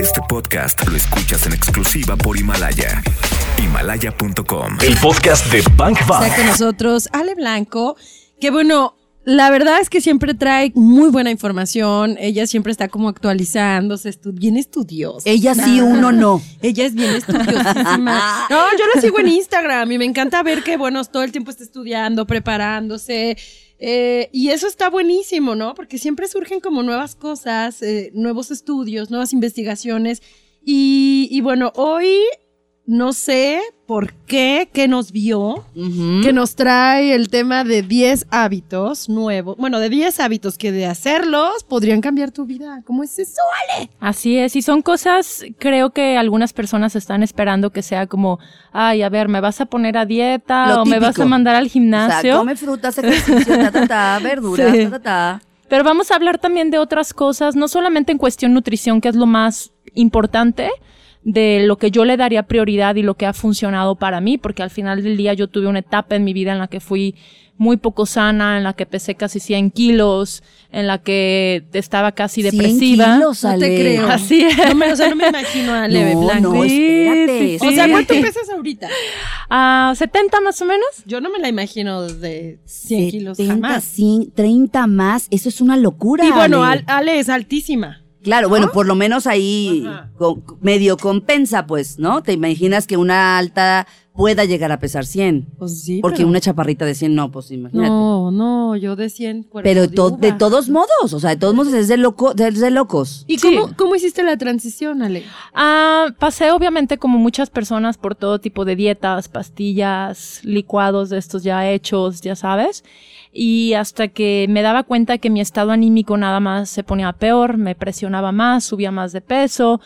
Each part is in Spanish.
Este podcast lo escuchas en exclusiva por Himalaya. Himalaya.com. El podcast de Bank Bank. Está con nosotros Ale Blanco, que bueno, la verdad es que siempre trae muy buena información. Ella siempre está como actualizándose, estu- bien estudiosa. Ella sí, uno no. Ella es bien estudiosísima. No, yo la sigo en Instagram y me encanta ver que, bueno, todo el tiempo está estudiando, preparándose. Eh, y eso está buenísimo, ¿no? Porque siempre surgen como nuevas cosas, eh, nuevos estudios, nuevas investigaciones. Y, y bueno, hoy no sé por qué, que nos vio, que nos trae el tema de 10 hábitos nuevos. Bueno, de 10 hábitos que de hacerlos podrían cambiar tu vida. ¿Cómo es eso, Ale? Así es, y son cosas, creo que algunas personas están esperando que sea como, ay, a ver, ¿me vas a poner a dieta Lo o me vas a mandar al O sea, gimnasio? come frutas, ejercicio, ta, ta, ta, verduras, Sí. ta, ta, ta. Pero vamos a hablar también de otras cosas, no solamente en cuestión nutrición, que es lo más importante, de lo que yo le daría prioridad y lo que ha funcionado para mí, porque al final del día yo tuve una etapa en mi vida en la que fui muy poco sana, en la que pesé casi 100 kilos, en la que estaba casi 100 depresiva. kilos, No te Ale. creo. Así es. No me, o sea, no me imagino a Leve No, Blanco. no, espérate. sí, sí. O sea, ¿cuánto pesas ahorita? Ah, 70 más o menos. Yo no me la imagino de 100 kilos 70, jamás. 100, 30 más, eso es una locura. Y bueno, Ale. Al- Ale es altísima. Claro, bueno, por lo menos ahí co- medio compensa, pues, ¿no? Te imaginas que una alta pueda llegar a pesar 100. Pues sí, Porque pero- una chaparrita de 100 no, pues imagínate. No, no, yo de 100 cuerpo Pero de to- de todos modos, o sea, de todos modos es de, loco, de, de locos. ¿Y Sí. cómo, cómo hiciste la transición, Ale? Ah, pasé obviamente como muchas personas por todo tipo de dietas, pastillas, licuados de estos ya hechos, ya sabes. Y hasta que me daba cuenta que mi estado anímico nada más se ponía peor, me presionaba más, subía más de peso.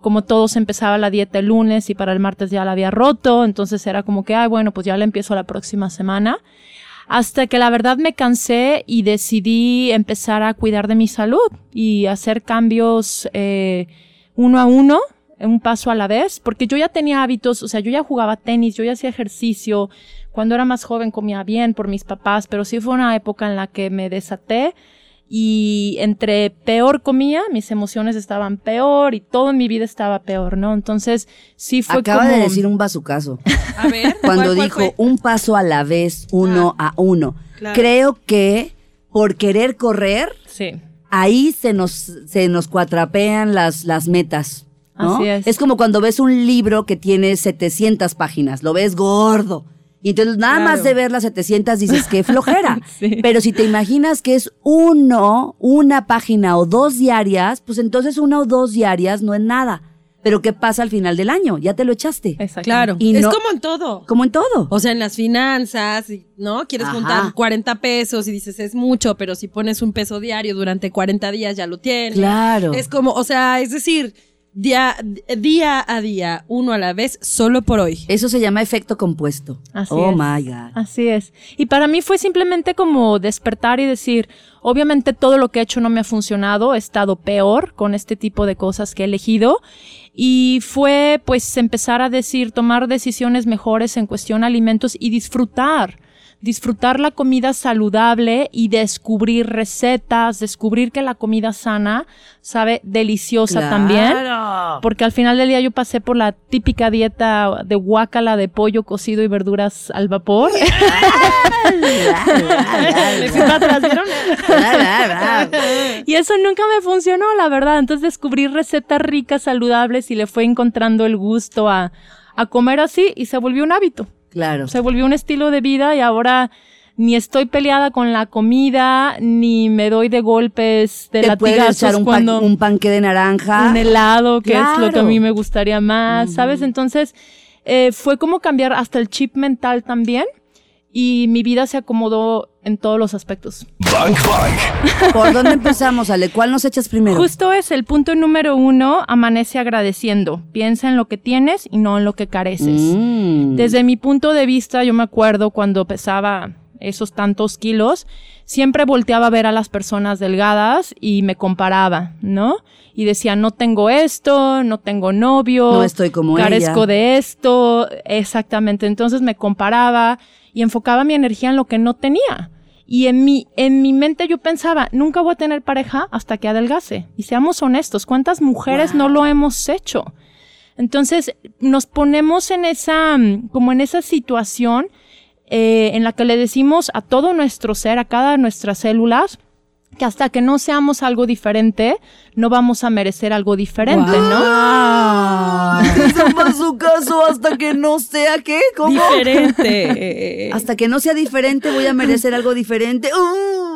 Como todos empezaba la dieta el lunes y para el martes ya la había roto, entonces era como que, ay, bueno, pues ya la empiezo la próxima semana. Hasta que la verdad me cansé y decidí empezar a cuidar de mi salud y hacer cambios eh, uno a uno, un paso a la vez, porque yo ya tenía hábitos, o sea, yo ya jugaba tenis, yo ya hacía ejercicio, cuando era más joven comía bien por mis papás, pero sí fue una época en la que me desaté y entre peor comía, mis emociones estaban peor y todo en mi vida estaba peor, ¿no? Entonces sí fue Acaba como... de decir un bazucazo. A ver. Cuando ¿cuál- cuál dijo fue? un paso a la vez, uno a uno. claro. Creo que por querer correr, Sí. ahí se nos, se nos cuatrapean las, las metas. ¿no? Así es. como cuando ves un libro que tiene 700 páginas, lo ves gordo. Y entonces nada más de ver las 700 dices que flojera. Sí. Pero si te imaginas que es uno, una página o dos diarias, pues entonces una o dos diarias no es nada. Pero ¿qué pasa al final del año? Ya te lo echaste. Exacto. Claro. Y es como en todo. Como en todo. O sea, en las finanzas, y- ¿no? Quieres Ajá. juntar 40 pesos y dices es mucho, pero si pones un peso diario durante 40 días ya lo tienes. Claro. Es como, o sea, es decir, día, día a día, uno a la vez, solo por hoy. Eso se llama efecto compuesto. Así oh es. my God. Así es. Y para mí fue simplemente como despertar y decir, obviamente todo lo que he hecho no me ha funcionado, he estado peor con este tipo de cosas que he elegido. Y fue pues empezar a decir, tomar decisiones mejores en cuestión alimentos y disfrutar. Disfrutar la comida saludable y descubrir recetas, descubrir que la comida sana sabe deliciosa también. Porque al final del día yo pasé por la típica dieta de guácala de pollo cocido y verduras al vapor. Y eso nunca me funcionó, la verdad. Entonces descubrí recetas ricas, saludables y le fue encontrando el gusto a, a comer así y se volvió un hábito. Claro. Se volvió un estilo de vida y ahora ni estoy peleada con la comida, ni me doy de golpes de Te latigazos echar un, pan- cuando un panque de naranja. un helado, que es lo que a mí me gustaría más, ¿sabes? Entonces, eh, fue como cambiar hasta el chip mental también y mi vida se acomodó en todos los aspectos. Bank Bank. ¿Por dónde empezamos, Ale? ¿Cuál nos echas primero? Justo es el punto número uno, amanece agradeciendo. Piensa en lo que tienes y no en lo que careces. Mm. Desde mi punto de vista, yo me acuerdo cuando pesaba esos tantos kilos, siempre volteaba a ver a las personas delgadas y me comparaba, ¿no? Y decía, no tengo esto, no tengo novio, No estoy como carezco ella. de esto, exactamente. Entonces me comparaba y enfocaba mi energía en lo que no tenía. Y en mi, en mi mente yo pensaba, nunca voy a tener pareja hasta que adelgace. Y seamos honestos, ¿cuántas mujeres no lo hemos hecho? Entonces nos ponemos en esa, mm, como en esa situación eh, en la que le decimos a todo nuestro ser, a cada de nuestras células, que hasta que no seamos algo diferente, no vamos a merecer algo diferente, ¿no? Eso fue su caso hasta que no sea qué, ¿cómo? Diferente. Hasta que no sea diferente voy a merecer algo diferente. ¡Uh!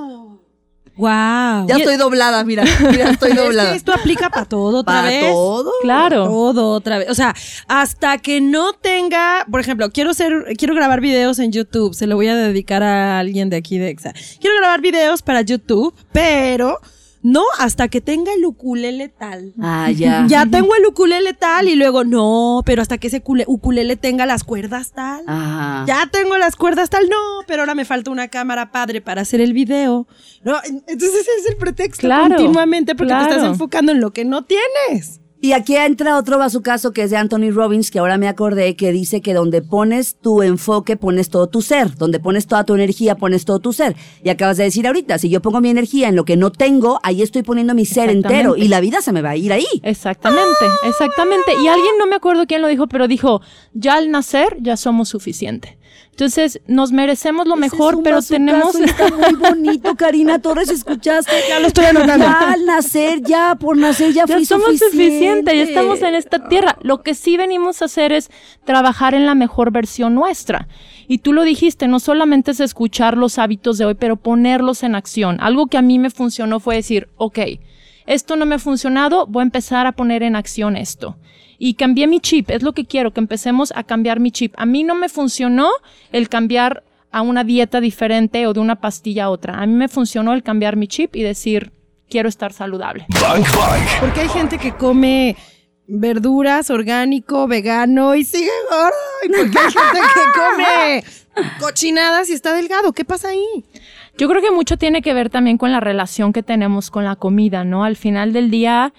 Wow. Ya estoy doblada, mira, mira, estoy Es que doblada. esto aplica para todo otra ¿Para vez. todo? Claro. Todo otra vez. O sea, hasta que no tenga, por ejemplo, quiero ser, quiero grabar videos en YouTube. Se lo voy a dedicar a alguien de aquí de Exa. Quiero grabar videos para YouTube, pero no hasta que tenga el ukulele tal. Ah, ya. Ya tengo el ukulele tal y luego no, pero hasta que ese ukulele tenga las cuerdas tal. Ajá. Ya tengo las cuerdas tal, no, pero ahora me falta una cámara padre para hacer el video. No, en- entonces ese es el pretexto Claro, continuamente porque te estás enfocando en lo que no tienes. Y aquí entra otro caso que es de Anthony Robbins, que ahora me acordé, que dice que donde pones tu enfoque, pones todo tu ser. Donde pones toda tu energía, pones todo tu ser. Y acabas de decir ahorita, si yo pongo mi energía en lo que no tengo, ahí estoy poniendo mi ser entero. Y la vida se me va a ir ahí. Exactamente, exactamente. Y alguien, no me acuerdo quién lo dijo, pero dijo, ya al nacer ya somos suficiente. Entonces, nos merecemos lo mejor, Ese es un pero tenemos... Está muy bonito, Karina Torres, ¿escuchaste? Ya lo estoy anotando. Ya al nacer, ya por nacer, ya, Ya fui somos suficiente. suficientes, ya estamos en esta tierra. Lo que sí venimos a hacer es trabajar en la mejor versión nuestra. Y tú lo dijiste, no solamente es escuchar los hábitos de hoy, pero ponerlos en acción. Algo que a mí me funcionó fue decir, ok, esto no me ha funcionado, voy a empezar a poner en acción esto. Y cambié mi chip, es lo que quiero, que empecemos a cambiar mi chip. A mí no me funcionó el cambiar a una dieta diferente o de una pastilla a otra. A mí me funcionó el cambiar mi chip y decir, quiero estar saludable. Porque hay gente que come verduras, orgánico, vegano y sigue gordo. Y porque hay gente que come cochinadas y está delgado. ¿Qué pasa ahí? Yo creo que mucho tiene que ver también con la relación que tenemos con la comida, ¿no? Al final del día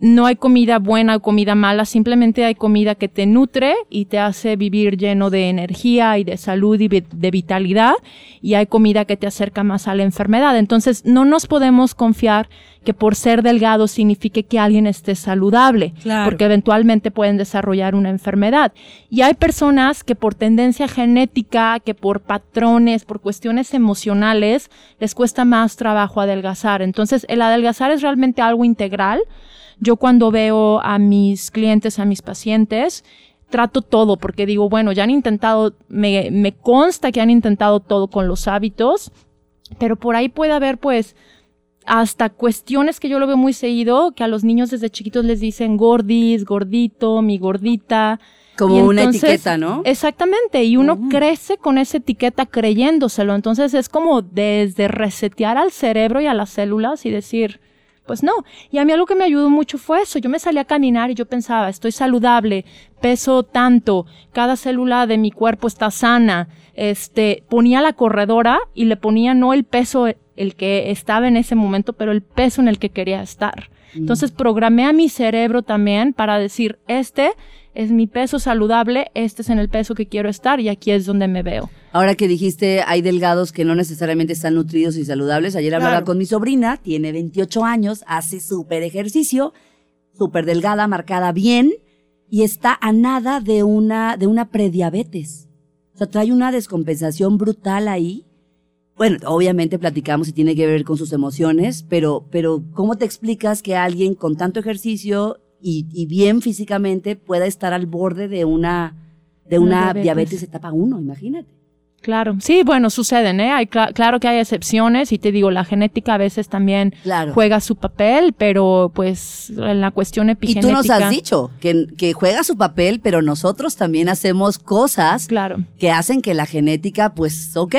no hay comida buena o comida mala, simplemente hay comida que te nutre y te hace vivir lleno de energía y de salud y de vitalidad y hay comida que te acerca más a la enfermedad. Entonces no nos podemos confiar que por ser delgado signifique que alguien esté saludable, Claro. porque eventualmente pueden desarrollar una enfermedad. Y hay personas que por tendencia genética, que por patrones, por cuestiones emocionales, les cuesta más trabajo adelgazar. Entonces, el adelgazar es realmente algo integral. Yo cuando veo a mis clientes, a mis pacientes, trato todo porque digo, bueno, ya han intentado, me, me consta que han intentado todo con los hábitos, pero por ahí puede haber pues hasta cuestiones que yo lo veo muy seguido, que a los niños desde chiquitos les dicen gordis, gordito, mi gordita. Como Y una entonces- etiqueta, ¿no? Exactamente, y uno crece con esa etiqueta creyéndoselo. Entonces es como desde resetear al cerebro y a las células y decir, pues no. Y a mí algo que me ayudó mucho fue eso. Yo me salí a caminar y yo pensaba, estoy saludable, peso tanto, cada célula de mi cuerpo está sana. Este, ponía la corredora y le ponía no el peso el que estaba en ese momento, pero el peso en el que quería estar. Entonces programé a mi cerebro también para decir, este es mi peso saludable, este es en el peso que quiero estar y aquí es donde me veo. Ahora que dijiste, hay delgados que no necesariamente están nutridos y saludables. Ayer hablaba Claro. con mi sobrina, tiene 28 años, hace súper ejercicio, súper delgada, marcada bien, y está a nada de una, de una prediabetes. O sea, trae una descompensación brutal ahí. Bueno, obviamente platicamos y tiene que ver con sus emociones, pero, pero ¿cómo te explicas que alguien con tanto ejercicio y, y bien físicamente pueda estar al borde de una, de Una diabetes. diabetes etapa 1? Imagínate. Claro, sí, bueno, suceden, ¿eh? Hay, cla- claro que hay excepciones y te digo, la genética a veces también Claro. juega su papel, pero pues en la cuestión Y epigenética. tú nos has dicho que, que juega su papel, pero nosotros también hacemos cosas Claro. que hacen que la genética, pues, ok,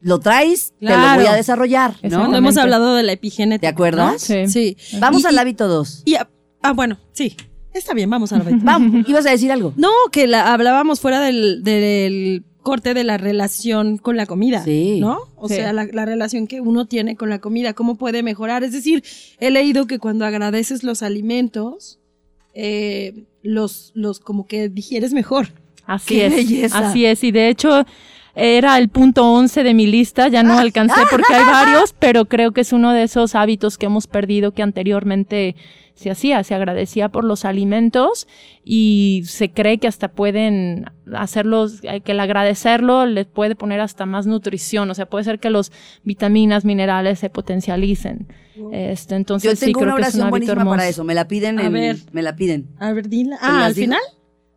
lo traes, te lo voy a desarrollar, ¿no? Cuando hemos hablado de la epigenética. ¿De acuerdo? ¿no? Sí. Sí. Vamos Y- al y- hábito 2. y- ah, bueno, sí. Está bien, vamos al hábito. Vamos, ibas a decir algo. No, que la, hablábamos fuera del, del corte de la relación con la comida. Sí. ¿No? O Sí. sea, la, la relación que uno tiene con la comida, cómo puede mejorar. Es decir, he leído que cuando agradeces los alimentos, eh, los, los como que digieres mejor. Así ¡Qué es. belleza! Así es. Y de hecho, era el punto 11 de mi lista, ya no alcancé porque hay varios, pero creo que es uno de esos hábitos que hemos perdido que anteriormente se hacía, se agradecía por los alimentos y se cree que hasta pueden hacerlos, eh, que el agradecerlo les puede poner hasta más nutrición, o sea, puede ser que los vitaminas, minerales se potencialicen. Este, entonces Yo tengo sí una creo que es un buenísima hermoso. para eso. Me la piden A en- ver. Me la piden. A ver, dila. ¿Te Ah, al digo? final.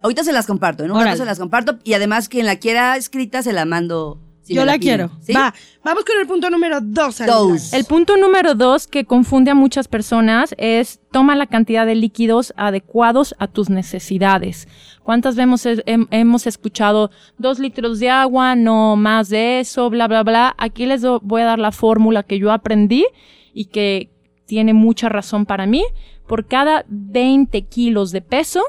Ahorita se las comparto. En un rato se las comparto. Y además, quien la quiera escrita, se la mando. si Yo la, quiero. ¿Sí? Va, vamos con el punto número dos. Dos. El punto número dos que confunde a muchas personas es toma la cantidad de líquidos adecuados a tus necesidades. ¿Cuántas veces hem- hemos escuchado dos litros de agua, no más de eso, bla, bla, bla? Aquí les do- voy a dar la fórmula que yo aprendí y que tiene mucha razón para mí. Por cada 20 kilos de peso,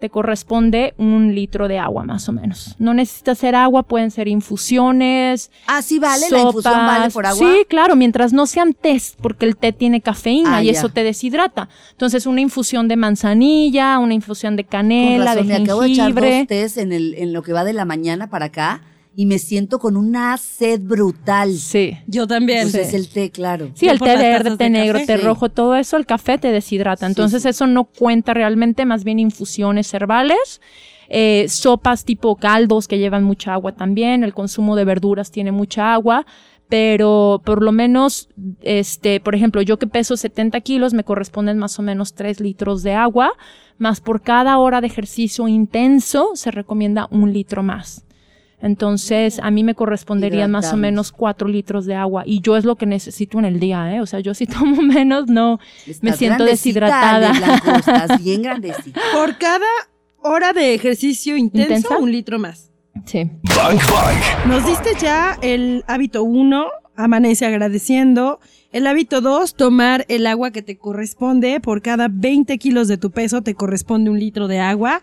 te corresponde un litro de agua más o menos. No necesitas ser agua, pueden ser infusiones, Ah, sí, vale. La infusión sopas. vale por agua. Sí, claro, mientras no sean test, porque el té tiene cafeína Ah, y ya. eso te deshidrata. Entonces, una infusión de manzanilla, una infusión de Con canela, razón, de me acabo de echar jengibre. dos tés en, el, en lo que va de la mañana para acá y me siento con una sed brutal. Sí. Yo también. Pues es el té, claro. Sí, Yo el té verde, té negro, café. té Sí. rojo, todo eso, el café te deshidrata. Sí, Entonces sí. eso no cuenta realmente, más bien infusiones herbales. Eh, sopas tipo caldos que llevan mucha agua también. El consumo de verduras tiene mucha agua. Pero por lo menos, este, por ejemplo, yo que peso 70 kilos, me corresponden más o menos 3 litros de agua. Más por cada hora de ejercicio intenso, se recomienda un litro más. Entonces, a mí me corresponderían más o menos cuatro litros de agua. Y yo es lo que necesito en el día, ¿eh? O sea, yo si tomo menos, no. me siento deshidratada. Ale Blanco, estás bien grandecita. Por cada hora de ejercicio intenso, ¿Intensa? un litro más. Sí. Bank Bank. Nos diste ya el hábito 1, amanece agradeciendo. El hábito 2, tomar el agua que te corresponde. Por cada 20 kilos de tu peso te corresponde un litro de agua.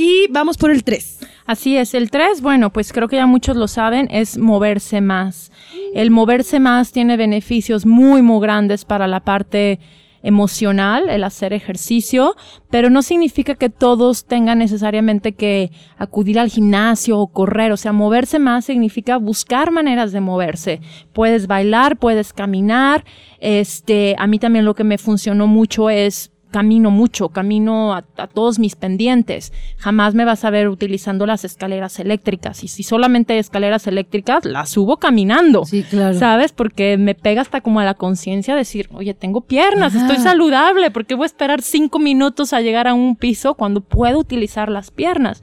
Y vamos por el 3. Así es. El 3, bueno, pues creo que ya muchos lo saben, es moverse más. El moverse más tiene beneficios muy, muy grandes para la parte emocional, el hacer ejercicio, pero no significa que todos tengan necesariamente que acudir al gimnasio o correr, o sea, moverse más significa buscar maneras de moverse. Puedes bailar, puedes caminar, este, a mí también lo que me funcionó mucho es camino mucho, camino a, a todos mis pendientes. Jamás me vas a ver utilizando las escaleras eléctricas. Y si solamente hay escaleras eléctricas, las subo caminando. Sí, claro. ¿Sabes? Porque me pega hasta como a la conciencia decir, oye, tengo piernas, estoy saludable, ¿por qué voy a esperar cinco minutos a llegar a un piso cuando puedo utilizar las piernas?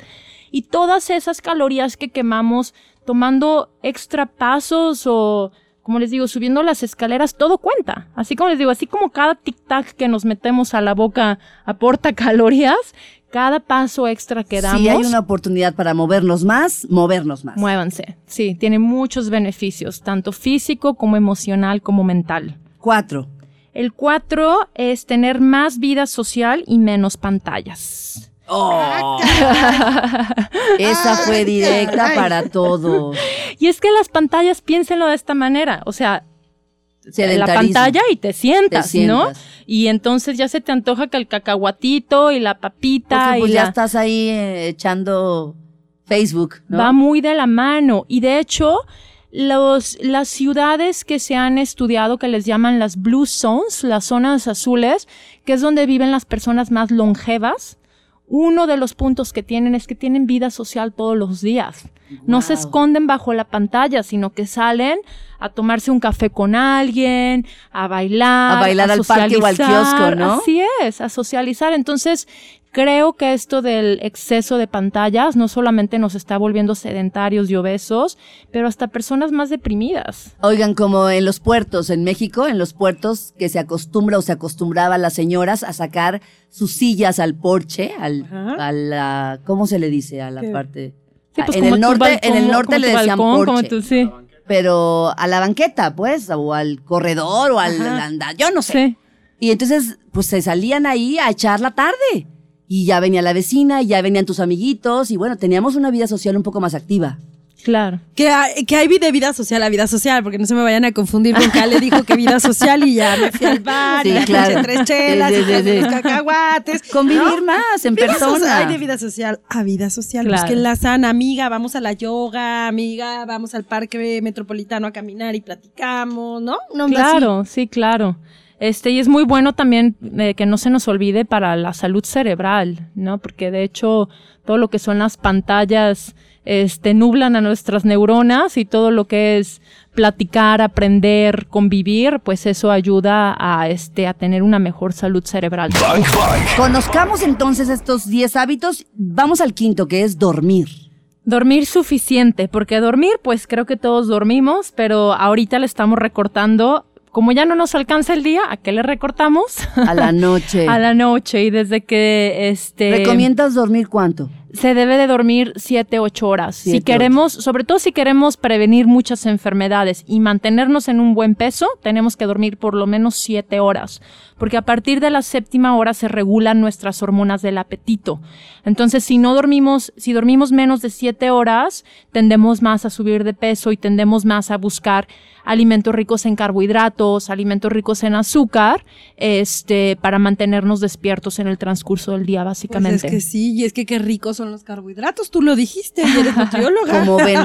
Y todas esas calorías que quemamos tomando extra pasos o, como les digo, subiendo las escaleras, todo cuenta. Así como les digo, así como cada tic-tac que nos metemos a la boca aporta calorías, cada paso extra que damos. Si hay una oportunidad para movernos más, movernos más. Muévanse. Sí, tiene muchos beneficios, tanto físico como emocional como mental. Cuatro. El cuatro es tener más vida social y menos pantallas. Oh. Esa fue directa para todos. Y es que las pantallas, piénsenlo de esta manera, o sea, la pantalla y te sientas, Te ¿no? Y entonces ya se te antoja que el cacahuatito y la papita Porque pues y ya la- estás ahí eh, echando Facebook, ¿no? va muy de la mano. Y de hecho, los, las ciudades que se han estudiado, que les llaman las blue zones, las zonas azules, que es donde viven las personas más longevas, uno de los puntos que tienen es que tienen vida social todos los días. No se esconden bajo la pantalla, sino que salen a tomarse un café con alguien, a bailar. A bailar al parque o al kiosco, ¿no? Así es, a socializar. Entonces, creo que esto del exceso de pantallas no solamente nos está volviendo sedentarios y obesos, pero hasta personas más deprimidas. Oigan, como en los puertos en México, en los puertos que se acostumbra o se acostumbraba las señoras a sacar sus sillas al porche, al, a la, ¿cómo se le dice? A la ¿Qué? parte. Sí, pues en el norte, en el norte le decían balcón, porche, tu- sí. pero a la banqueta, pues, o al corredor o al andar, yo no sé. Sí. Y entonces, pues se salían ahí a echar la tarde. Y ya venía la vecina, y ya venían tus amiguitos, y bueno, teníamos una vida social un poco más activa. Claro. Que hay, que hay de vida social a vida social, porque no se me vayan a confundir con que Ale dijo que vida social y ya me fui al bar, Sí, y me claro. tres chelas, Sí, sí, y cacahuates. Convivir más en Vida persona. social- hay de vida social a vida social. Claro. Busquen la sana, amiga, vamos a la yoga, amiga, vamos al parque metropolitano a caminar y platicamos, ¿no? Una onda así. Claro, sí, claro. Este, y es muy bueno también eh, que no se nos olvide para la salud cerebral, ¿no? Porque de hecho todo lo que son las pantallas este, nublan a nuestras neuronas y todo lo que es platicar, aprender, convivir, pues eso ayuda a, este, a tener una mejor salud cerebral. Conozcamos entonces estos 10 hábitos. Vamos al quinto, que es dormir. Dormir suficiente, porque dormir, pues creo que todos dormimos, pero ahorita le estamos recortando, como ya no nos alcanza el día, ¿a qué le recortamos? A la noche. a la noche y desde que este ¿Recomiendas dormir cuánto? se debe de dormir 7, 8 horas. Siete, si queremos, sobre todo si queremos prevenir muchas enfermedades y mantenernos en un buen peso, tenemos que dormir por lo menos 7 horas, porque a partir de la séptima hora se regulan nuestras hormonas del apetito. Entonces, si no dormimos, si dormimos menos de 7 horas, tendemos más a subir de peso y tendemos más a buscar alimentos ricos en carbohidratos, alimentos ricos en azúcar, este, para mantenernos despiertos en el transcurso del día, Pues básicamente. es que sí, y es que qué ricos son los carbohidratos. Tú lo dijiste y eres nutrióloga. Como, ven,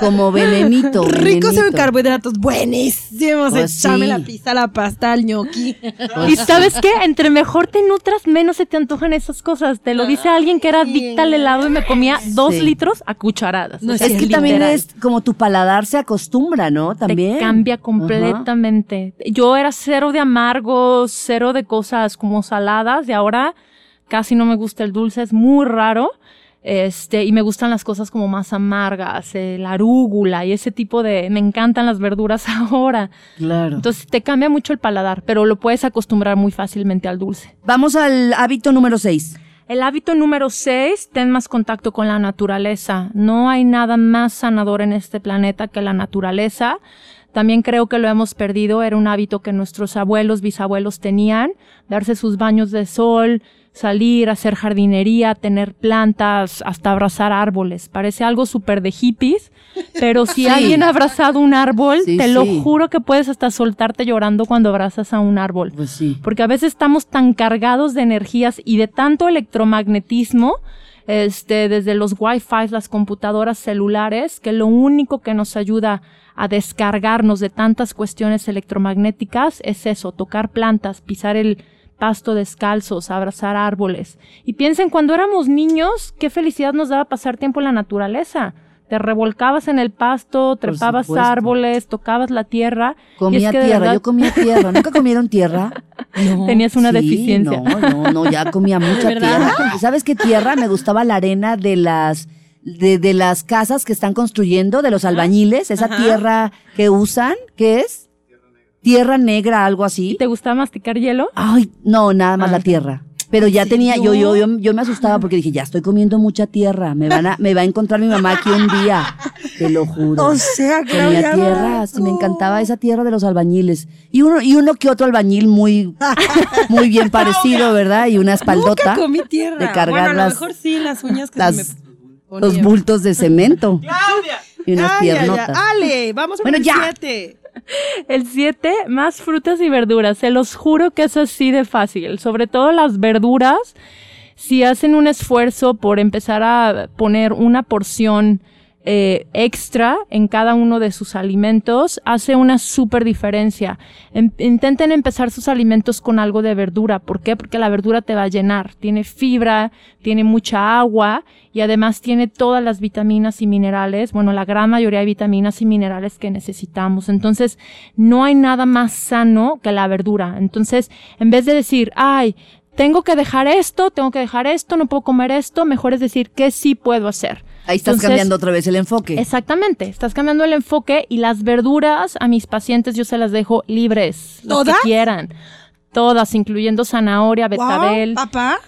como venenito. Ricos en carbohidratos, buenísimos. Pues Echame sí. la pizza, la pasta, el ñoqui. Pues Y sabes qué, entre mejor te nutras, menos se te antojan esas cosas. Te lo dice alguien que era adicta al helado y me comía dos Sí. litros a cucharadas. No O es sea, Es que también es como tu paladar se acostumbra, ¿no? También. Te cambia completamente. Yo era cero de amargos, cero de cosas como saladas y ahora casi no me gusta el dulce, es muy raro. Este, y me gustan las cosas como más amargas, eh, la arúgula y ese tipo de, me encantan las verduras ahora. Claro. Entonces te cambia mucho el paladar, pero lo puedes acostumbrar muy fácilmente al dulce. Vamos al hábito número 6. El hábito número 6, ten más contacto con la naturaleza. No hay nada más sanador en este planeta que la naturaleza. También creo que lo hemos perdido. Era un hábito que nuestros abuelos, bisabuelos tenían. Darse sus baños de sol, salir, hacer jardinería, tener plantas, hasta abrazar árboles. Parece algo súper de hippies, pero si Sí. alguien ha abrazado un árbol, Sí, te lo juro que puedes hasta soltarte llorando cuando abrazas a un árbol. Pues sí. Porque a veces estamos tan cargados de energías y de tanto electromagnetismo, este, desde los Wi-Fi, las computadoras celulares, que lo único que nos ayuda a descargarnos de tantas cuestiones electromagnéticas es eso, tocar plantas, pisar el pasto descalzos, abrazar árboles. Y piensen, cuando éramos niños, qué felicidad nos daba pasar tiempo en la naturaleza. Te revolcabas en el pasto, trepabas árboles, tocabas la tierra. y Comía es que de tierra, verdad- yo comía tierra. ¿Nunca comieron tierra? Tenías una Sí, deficiencia. No, no, no, ya comía mucha verdad? tierra. ¿Y ¿Sabes qué tierra? Me gustaba la arena de las de, de las casas que están construyendo, de los albañiles, esa Ajá. tierra que usan, ¿qué es? Tierra negra, algo así. ¿Te gustaba masticar hielo? Ay, no, nada más Ah. la tierra. Pero ya tenía, yo, yo, yo, yo me asustaba porque dije, ya estoy comiendo mucha tierra, me van a, me va a encontrar mi mamá aquí un día, te lo juro. O sea, que Comía tierra, sí, me encantaba esa tierra de los albañiles. Y uno, y uno que otro albañil muy, muy bien parecido, ¿verdad? Y una espaldota. Nunca comí tierra. De cargar a lo las, mejor sí, las uñas que se me. Los bultos de cemento. ¡Claudia! Y unas piernotas. Ale, vamos a bueno, El 7, más frutas y verduras. Se los juro que es así de fácil. Sobre todo las verduras, si hacen un esfuerzo por empezar a poner una porción eh, extra en cada uno de sus alimentos, hace una súper diferencia. Em- intenten empezar sus alimentos con algo de verdura. ¿Por qué? Porque la verdura te va a llenar. Tiene fibra, tiene mucha agua y además tiene todas las vitaminas y minerales, bueno, la gran mayoría de vitaminas y minerales que necesitamos. Entonces, no hay nada más sano que la verdura. Entonces, en vez de decir, ay, tengo que dejar esto, tengo que dejar esto, no puedo comer esto, mejor es decir, ¿qué sí puedo hacer? Ahí estás Entonces, cambiando otra vez el enfoque. Exactamente, estás cambiando el enfoque y las verduras a mis pacientes yo se las dejo libres, las que ¿Todas? quieran. Todas, incluyendo zanahoria, Wow, betabel. papá.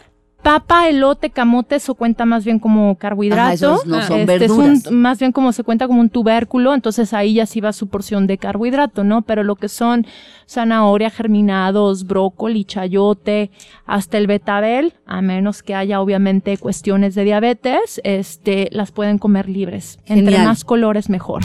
Papa, elote, camote, eso cuenta más bien como carbohidrato. Ajá, esos no son Este, es un- verduras. más bien como se cuenta como un tubérculo, entonces ahí ya sí va su porción de carbohidrato, ¿no? Pero lo que son zanahoria, germinados, brócoli, chayote, hasta el betabel, a menos que haya obviamente cuestiones de diabetes, este, las pueden comer libres. Entre más colores mejor.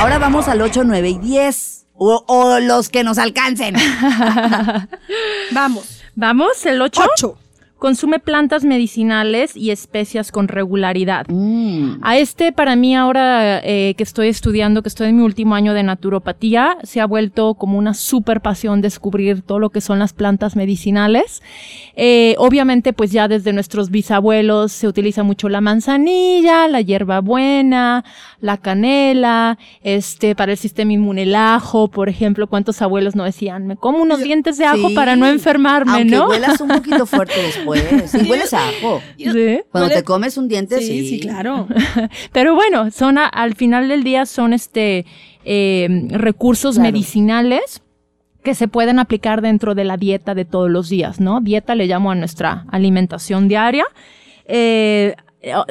Ahora vamos al 8, 9 y 10. O, o los que nos alcancen. Vamos. Vamos, el 8. Ocho. Consume plantas medicinales y especias con regularidad. Mm. A este, para mí ahora eh, que estoy estudiando, que estoy en mi último año de naturopatía, se ha vuelto como una super pasión descubrir todo lo que son las plantas medicinales. Eh, obviamente, pues ya desde nuestros bisabuelos se utiliza mucho la manzanilla, la hierbabuena, la canela, este, para el sistema inmune el ajo, por ejemplo, ¿cuántos abuelos no decían? Me como unos dientes de ajo Sí. para no enfermarme, Aunque ¿no? huelas un poquito fuerte después. Sí, hueles a ajo. Sí. Cuando Huele- te comes un diente, sí. Sí, sí, claro. Pero bueno, son a- al final del día son este eh, recursos Claro. medicinales que se pueden aplicar dentro de la dieta de todos los días, ¿no? Dieta le llamo a nuestra alimentación diaria. Eh,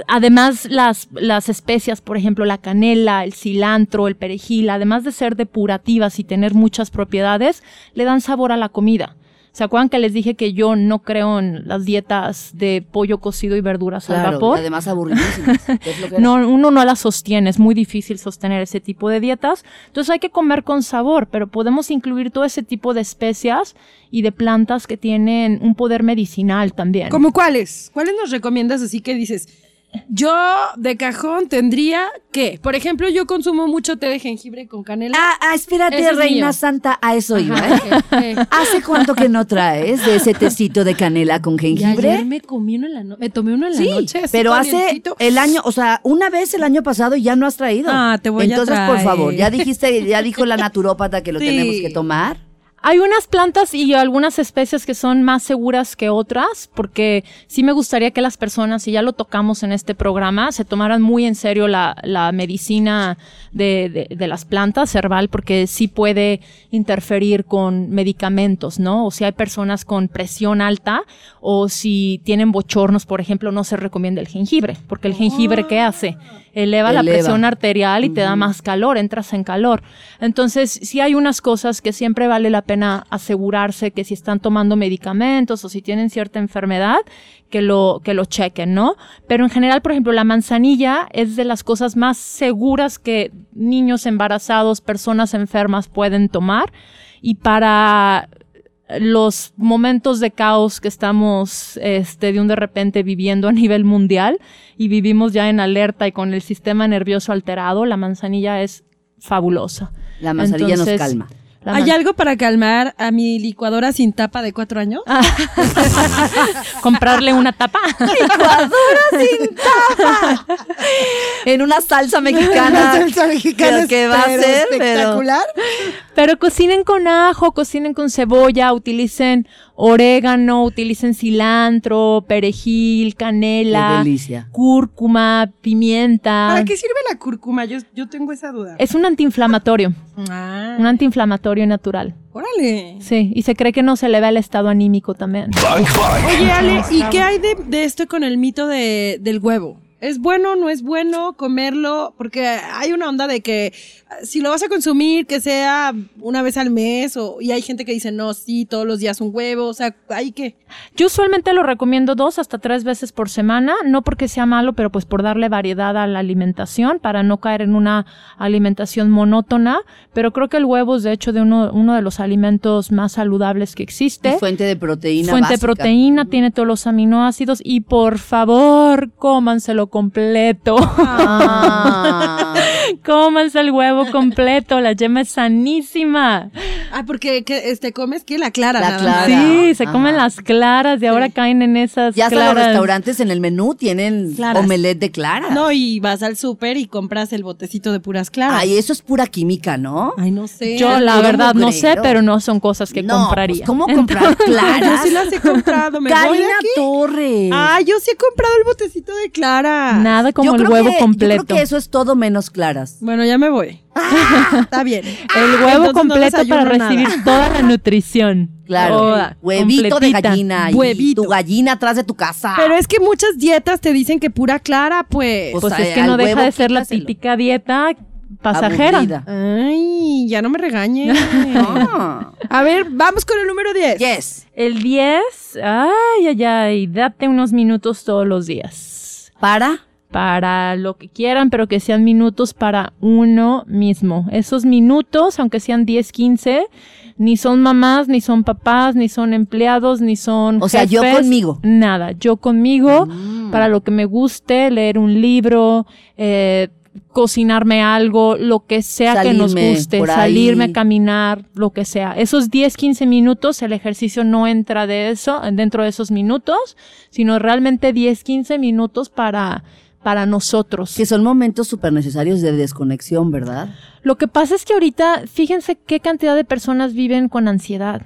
Además, las, las especias, por ejemplo, la canela, el cilantro, el perejil, además de ser depurativas y tener muchas propiedades, le dan sabor a la comida. ¿Se acuerdan que les dije que yo no creo en las dietas de pollo cocido y verduras al Claro, vapor? y además aburridísimas. No, uno no la sostiene, es muy difícil sostener ese tipo de dietas. Entonces hay que comer con sabor, pero podemos incluir todo ese tipo de especias y de plantas que tienen un poder medicinal también. ¿Cómo cuáles? ¿Cuáles nos recomiendas así que dices? Yo de cajón tendría que, por ejemplo, yo consumo mucho té de jengibre con canela. Ah, ah, espérate, es Reina mío. Santa, a eso iba, ¿eh? ¿Hace cuánto que no traes de ese tecito de canela con Y jengibre? ayer me comí uno en la noche, me tomé uno en la Sí, noche. pero hace calientito. el año, o sea, una vez el año pasado ya no has traído. Ah, te voy a Entonces, por favor, ya dijiste, ya dijo la naturópata que lo Sí. tenemos que tomar. Hay unas plantas y algunas especies que son más seguras que otras, porque sí me gustaría que las personas, y ya lo tocamos en este programa, se tomaran muy en serio la, la medicina de, de- de las plantas herbal, porque sí puede interferir con medicamentos, ¿no? O si hay personas con presión alta, o si tienen bochornos, por ejemplo, no se recomienda el jengibre, porque el jengibre, ¿qué hace? Eleva, la presión arterial y te da más calor, entras en calor. Entonces, sí hay unas cosas que siempre vale la pena asegurarse que si están tomando medicamentos o si tienen cierta enfermedad, que lo, que lo chequen, ¿no? Pero en general, por ejemplo, la manzanilla es de las cosas más seguras que niños embarazados, personas enfermas pueden tomar. Y para los momentos de caos que estamos este, de un de repente viviendo a nivel mundial y vivimos ya en alerta y con el sistema nervioso alterado, la manzanilla es fabulosa. La manzanilla nos calma. La ¿Hay algo para calmar a mi licuadora sin tapa de cuatro años? comprarle una tapa. En una salsa mexicana. salsa mexicana que va a pero ser, espectacular. Pero cocinen con ajo, cocinen con cebolla, utilicen orégano, utilicen cilantro, perejil, canela, cúrcuma, pimienta. ¿Para qué sirve la cúrcuma? Yo, yo tengo esa duda. Es un antiinflamatorio, Ah, un antiinflamatorio natural. órale. Sí, y se cree que no se eleva el estado anímico también. Bang Bang. Oye, Ale, ¿y qué hay de, de esto con el mito de, del huevo? ¿Es bueno, no es bueno comerlo? Porque hay una onda de que si lo vas a consumir, que sea una vez al mes, o, y hay gente que dice, no, sí, todos los días un huevo, o sea, hay que... Yo usualmente lo recomiendo dos hasta tres veces por semana, no porque sea malo, pero pues por darle variedad a la alimentación, para no caer en una alimentación monótona. Pero creo que el huevo es de hecho de uno, uno de los alimentos más saludables que existe. Y fuente de proteína Fuente de proteína, tiene todos los aminoácidos y por favor, cómanselo completo. Ah. Cómanse el huevo completo, la yema es sanísima. Ah, porque que, este, comes que la clara, La nada clara. más. Sí, se Ajá. comen las claras y ahora caen en esas Ya hasta los claras. restaurantes en el menú tienen Claras. omelette de clara. No, y vas al súper y compras el botecito de puras claras. Ay, eso es pura química, ¿no? Ay, no sé. Yo la verdad no sé, pero no son cosas que no, compraría. pues, ¿Cómo comprar Yo claras? sí las he comprado, me voy de Karina aquí. Torres. Ay, yo sí he comprado el botecito de clara. Nada como Yo el huevo que- completo. Yo creo que eso es todo menos claras. Bueno, ya me voy. Está bien. El huevo Entonces no completo para recibir nada. toda la nutrición. Claro. Toda, Huevito de gallina. Huevito. Y tu gallina atrás de tu casa. Pero es que muchas dietas te dicen que pura clara, pues. Pues, Pues es que no deja de ser la típica dieta pasajera. Aburrida. Ay, ya no me regañes. Ah. A ver, vamos con el número 10. Yes. El 10, ay, ay, ay, date unos minutos todos los días. Para. Para lo que quieran, pero que sean minutos para uno mismo. Esos minutos, aunque sean 10, 15, ni son mamás, ni son papás, ni son empleados, ni son. O sea, yo conmigo. Nada, yo conmigo, para lo que me guste, leer un libro, eh, cocinarme algo, lo que sea que nos guste, salirme a caminar, lo que sea. Esos 10, 15 minutos, el ejercicio no entra de eso, dentro de esos minutos, sino realmente 10, 15 minutos para, para nosotros. Que son momentos súper necesarios de desconexión, ¿verdad? Lo que pasa es que ahorita, fíjense qué cantidad de personas viven con ansiedad,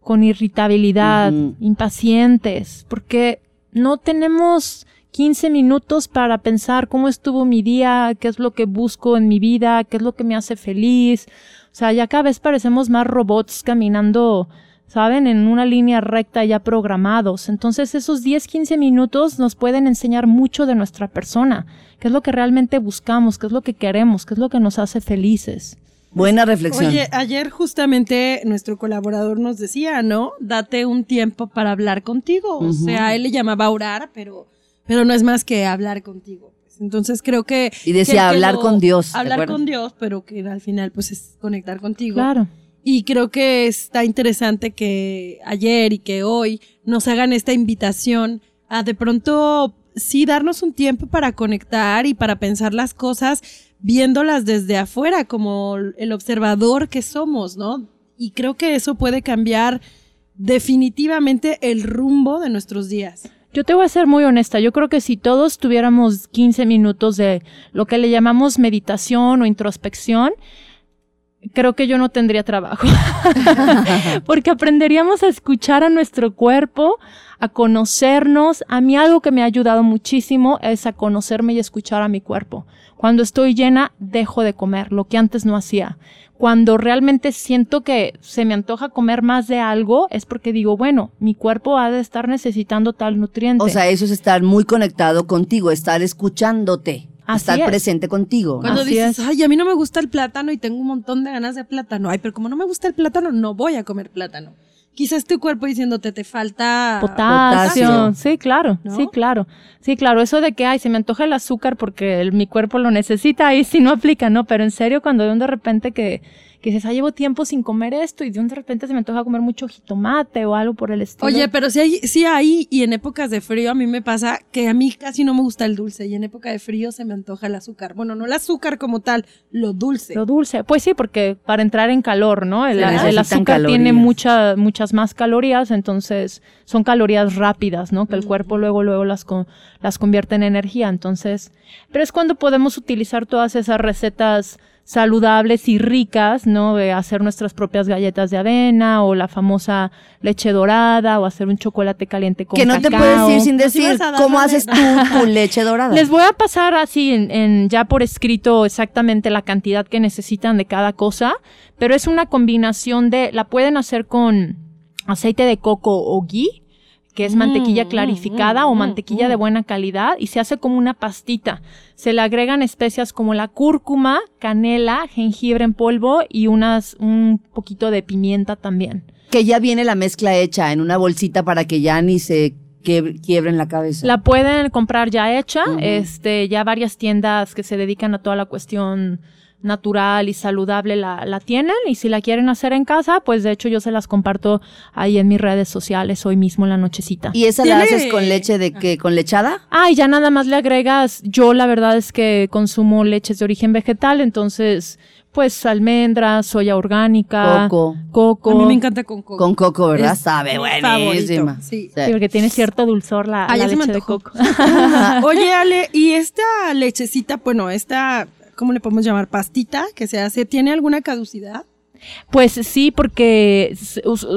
con irritabilidad, impacientes, porque no tenemos 15 minutos para pensar cómo estuvo mi día, qué es lo que busco en mi vida, qué es lo que me hace feliz. O sea, ya cada vez parecemos más robots caminando, ¿saben? En una línea recta ya programados. Entonces esos 10, 15 minutos nos pueden enseñar mucho de nuestra persona, qué es lo que realmente buscamos, qué es lo que queremos, qué es lo que nos hace felices. Buena reflexión. Oye, ayer justamente nuestro colaborador nos decía, ¿no? Date un tiempo para hablar contigo. O sea, él le llamaba orar, pero, pero no es más que hablar contigo. Entonces creo que... Y decía, que hablar lo- con Dios, ¿te Hablar con Dios, pero que al final pues es conectar contigo. Claro. Y creo que está interesante que ayer y que hoy nos hagan esta invitación a de pronto sí darnos un tiempo para conectar y para pensar las cosas viéndolas desde afuera como el observador que somos, ¿no? Y creo que eso puede cambiar definitivamente el rumbo de nuestros días. Yo te voy a ser muy honesta. Yo creo que si todos tuviéramos 15 minutos de lo que le llamamos meditación o introspección, creo que yo no tendría trabajo. Porque aprenderíamos a escuchar a nuestro cuerpo, a conocernos. A mí algo que me ha ayudado muchísimo es a conocerme y escuchar a mi cuerpo. Cuando estoy llena, dejo de comer, lo que antes no hacía. Cuando realmente siento que se me antoja comer más de algo, es porque digo, bueno, mi cuerpo ha de estar necesitando tal nutriente. O sea, eso es estar muy conectado contigo, estar escuchándote, Así estar es. presente contigo. Cuando Así dices, es. ay, a mí no me gusta el plátano y tengo un montón de ganas de plátano. Ay, pero como no me gusta el plátano, no voy a comer plátano. Quizás tu cuerpo diciéndote, te falta Potasio. Potasio. Sí, claro, ¿No? sí, claro. Sí, claro. Eso de que, ay, se me antoja el azúcar porque el- mi cuerpo lo necesita, ahí sí no aplica, ¿no? Pero en serio, cuando de un de repente que, que dices, ah, llevo tiempo sin comer esto y de un de repente se me antoja comer mucho jitomate o algo por el estilo. Oye, pero si hay, sí hay, y en épocas de frío a mí me pasa que a mí casi no me gusta el dulce y en época de frío se me antoja el azúcar. Bueno, no el azúcar como tal, lo dulce. Lo dulce. Pues sí, porque para entrar en calor, ¿no? El, azúcar tiene mucha, muchas más calorías, entonces son calorías rápidas, ¿no? Que el cuerpo luego, luego las, las convierte en energía. Entonces, pero es cuando podemos utilizar todas esas recetas saludables y ricas, ¿no? De hacer nuestras propias galletas de avena o la famosa leche dorada o hacer un chocolate caliente con que no te puedes ir sin Nos decir cómo haces tú tu leche dorada. Les voy a pasar así en, en- ya por escrito exactamente la cantidad que necesitan de cada cosa, pero es una combinación de, la pueden hacer con aceite de coco o ghee, que es mantequilla Mm, clarificada mm, o mm, mantequilla de buena calidad y se hace como una pastita. Se le agregan especias como la cúrcuma, canela, jengibre en polvo y unas un poquito de pimienta también. Que ya viene la mezcla hecha en una bolsita para que ya ni se quiebre- quiebren la cabeza. La pueden comprar ya hecha, este, ya varias tiendas que se dedican a toda la cuestión natural y saludable la, la tienen y si la quieren hacer en casa, pues de hecho yo se las comparto ahí en mis redes sociales hoy mismo en la nochecita. ¿Y esa la haces con leche de que con lechada? Ah, y ya nada más le agregas, yo la verdad es que consumo leches de origen vegetal, entonces pues almendras, soya orgánica, Coco. coco. A mí me encanta con coco. Con coco, ¿verdad? Es Sabe buenísima. sí. Sí, porque tiene cierto dulzor la, Ah, la leche de coco. Oye, Ale, ¿y esta lechecita, bueno, esta, ¿cómo le podemos llamar? Pastita que se hace, ¿tiene alguna caducidad? Pues sí, porque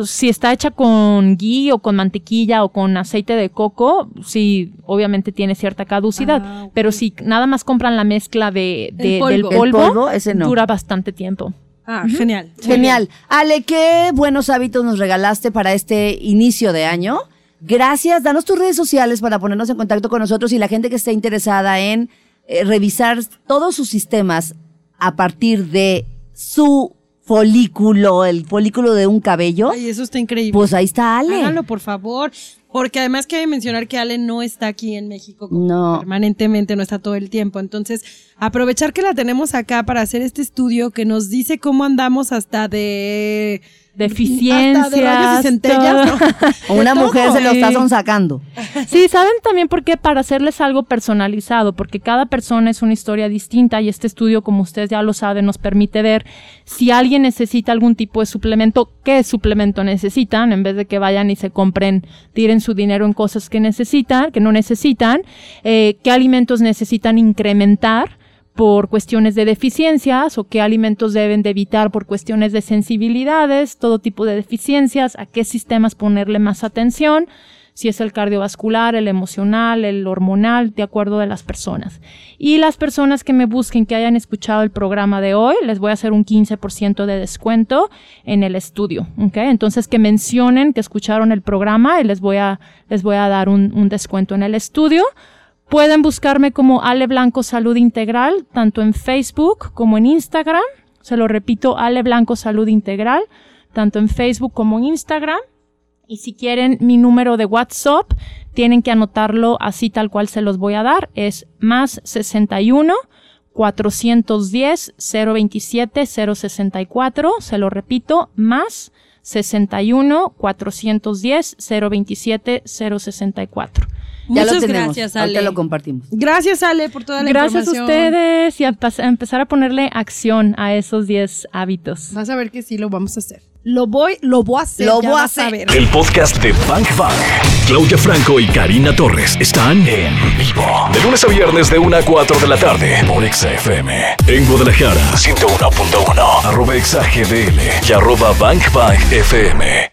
si está hecha con ghee o con mantequilla o con aceite de coco, sí, obviamente tiene cierta caducidad. Ah. Pero si nada más compran la mezcla de, de- polvo. del El polvo, polvo, ese no. dura bastante tiempo. Ah, genial. Genial. Ale, qué buenos hábitos nos regalaste para este inicio de año. Gracias. Danos tus redes sociales para ponernos en contacto con nosotros y la gente que esté interesada en eh, revisar todos sus sistemas a partir de su folículo, el folículo de un cabello. Ay, eso está increíble. Pues ahí está Ale. Háganlo, por favor. Porque además que mencionar que Ale no está aquí en México No. permanentemente, no está todo el tiempo. Entonces, aprovechar que la tenemos acá para hacer este estudio que nos dice cómo andamos hasta de... Deficiencias. Hasta de rayos y centellas, todo. ¿no? Una De mujer se lo está Sí. sonsacando. Sí, saben también por qué para hacerles algo personalizado, porque cada persona es una historia distinta y este estudio, como ustedes ya lo saben, nos permite ver si alguien necesita algún tipo de suplemento, qué suplemento necesitan, en vez de que vayan y se compren, tiren su dinero en cosas que necesitan, que no necesitan, eh, qué alimentos necesitan incrementar por cuestiones de deficiencias o qué alimentos deben de evitar por cuestiones de sensibilidades, todo tipo de deficiencias, a qué sistemas ponerle más atención, si es el cardiovascular, el emocional, el hormonal, de acuerdo de las personas. Y las personas que me busquen, que hayan escuchado el programa de hoy, les voy a hacer un 15% de descuento en el estudio. ¿ok? Entonces que mencionen que escucharon el programa y les voy a, les voy a dar un, un descuento en el estudio. Pueden buscarme como Ale Blanco Salud Integral, tanto en Facebook como en Instagram. Se lo repito, Ale Blanco Salud Integral, tanto en Facebook como en Instagram. Y si quieren mi número de WhatsApp, tienen que anotarlo así tal cual se los voy a dar. Es más 61 410 027 064. Se lo repito, más 61 410 027 064. Ya Muchas lo tenemos. gracias, Ale. Ahorita lo compartimos. Gracias, Ale, por toda la Gracias a información. ustedes y a, empezar a ponerle acción a esos 10 hábitos. Vas a ver que sí lo vamos a hacer. Lo voy, lo voy a hacer. Lo ya voy a hacer. El podcast de Bank Bank. Claudia Franco y Karina Torres están en vivo. De lunes a viernes de 1 a 4 de la tarde por Exa FM. En Guadalajara, 101.1. Arroba Exa GDL y arroba Bank Bank FM.